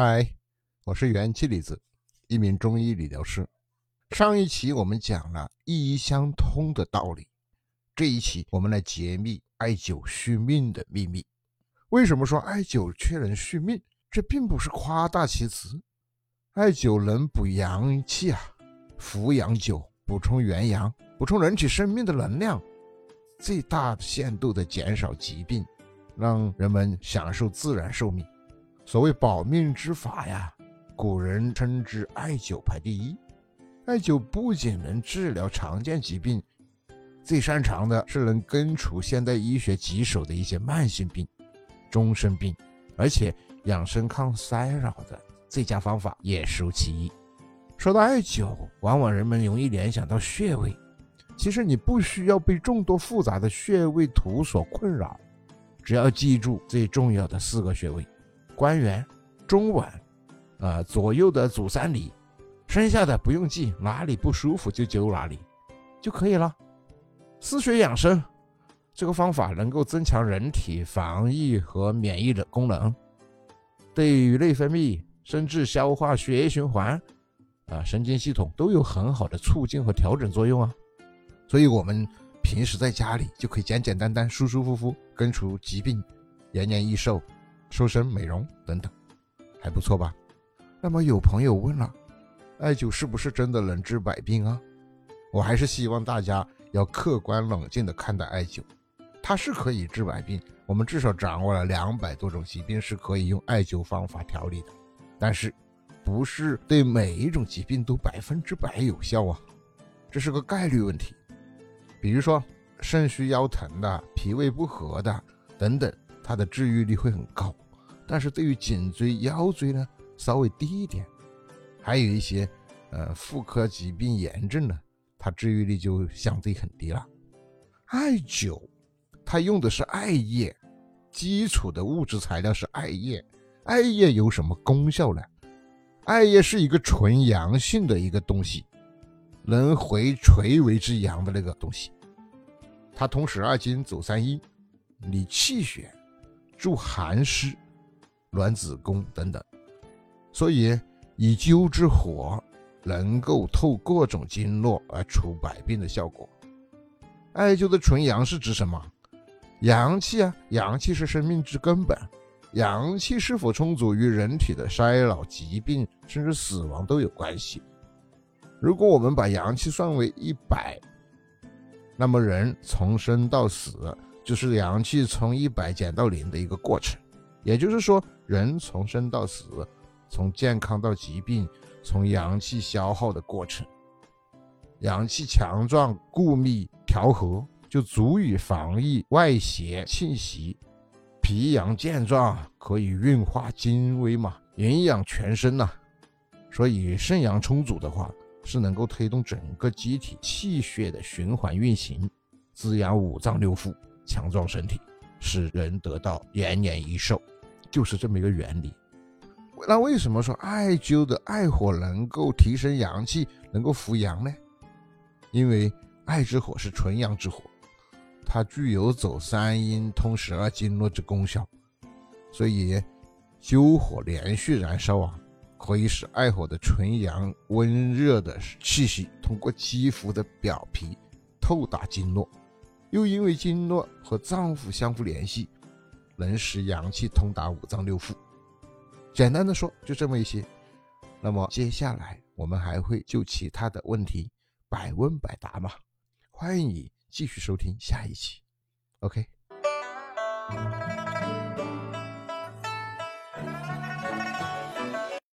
嗨，我是元气李子，一名中医理疗师。上一期我们讲了一相通的道理，这一期我们来揭秘艾灸续命的秘密。为什么说艾灸却能续命？这并不是夸大其词，艾灸能补阳气啊，扶阳灸补充元阳，补充人体生命的能量，最大限度的减少疾病，让人们享受自然寿命。所谓保命之法呀，古人称之艾灸排第一。艾灸不仅能治疗常见疾病，最擅长的是能根除现代医学棘手的一些慢性病、终身病，而且养生抗衰老的最佳方法也属其一。说到艾灸，往往人们容易联想到穴位，其实你不需要被众多复杂的穴位图所困扰，只要记住最重要的四个穴位。关元、中脘，啊，左右的足三里，剩下的不用记，哪里不舒服就灸哪里就可以了。四穴养生这个方法能够增强人体防御和免疫的功能，对于内分泌、甚至消化、血液循环，啊，神经系统都有很好的促进和调整作用啊。所以，我们平时在家里就可以简简单单、舒舒服服根除疾病，延年益寿。瘦身、美容等等，还不错吧？那么有朋友问了，艾灸是不是真的能治百病啊？我还是希望大家要客观冷静地看待艾灸，它是可以治百病。我们至少掌握了两百多种疾病是可以用艾灸方法调理的，但是不是对每一种疾病都百分之百有效啊？这是个概率问题。比如说肾虚腰疼的、脾胃不和的等等。它的治愈率会很高，但是对于颈椎、腰椎呢，稍微低一点。还有一些呃妇科疾病炎症呢，它治愈率就相对很低了。艾灸，它用的是艾叶，基础的物质材料是艾叶。艾叶有什么功效呢？艾叶是一个纯阳性的一个东西，能回垂为之阳的那个东西。它同时二经走三阴，理气血。助寒湿、暖子宫等等，所以以灸之火能够透各种经络而除百病的效果。艾灸的纯阳是指什么？阳气啊，阳气是生命之根本，阳气是否充足与人体的衰老、疾病甚至死亡都有关系。如果我们把阳气算为一百，那么人从生到死。就是阳气从一百减到零的一个过程，也就是说，人从生到死，从健康到疾病，从阳气消耗的过程。阳气强壮、固密、调和，就足以防御外邪侵袭；脾阳健壮，可以运化精微嘛，营养全身呐。所以肾阳充足的话，是能够推动整个机体气血的循环运行，滋养五脏六腑。强壮身体，使人得到延年益寿，就是这么一个原理。那为什么说艾灸的艾火能够提升阳气，能够扶阳呢？因为艾之火是纯阳之火，它具有走三阴、通十二经络之功效，所以灸火连续燃烧啊，可以使艾火的纯阳温热的气息通过肌肤的表皮透达经络。又因为经络和脏腑相互联系，能使阳气通达五脏六腑。简单的说，就这么一些。那么接下来我们还会就其他的问题百问百答嘛？欢迎你继续收听下一期。OK。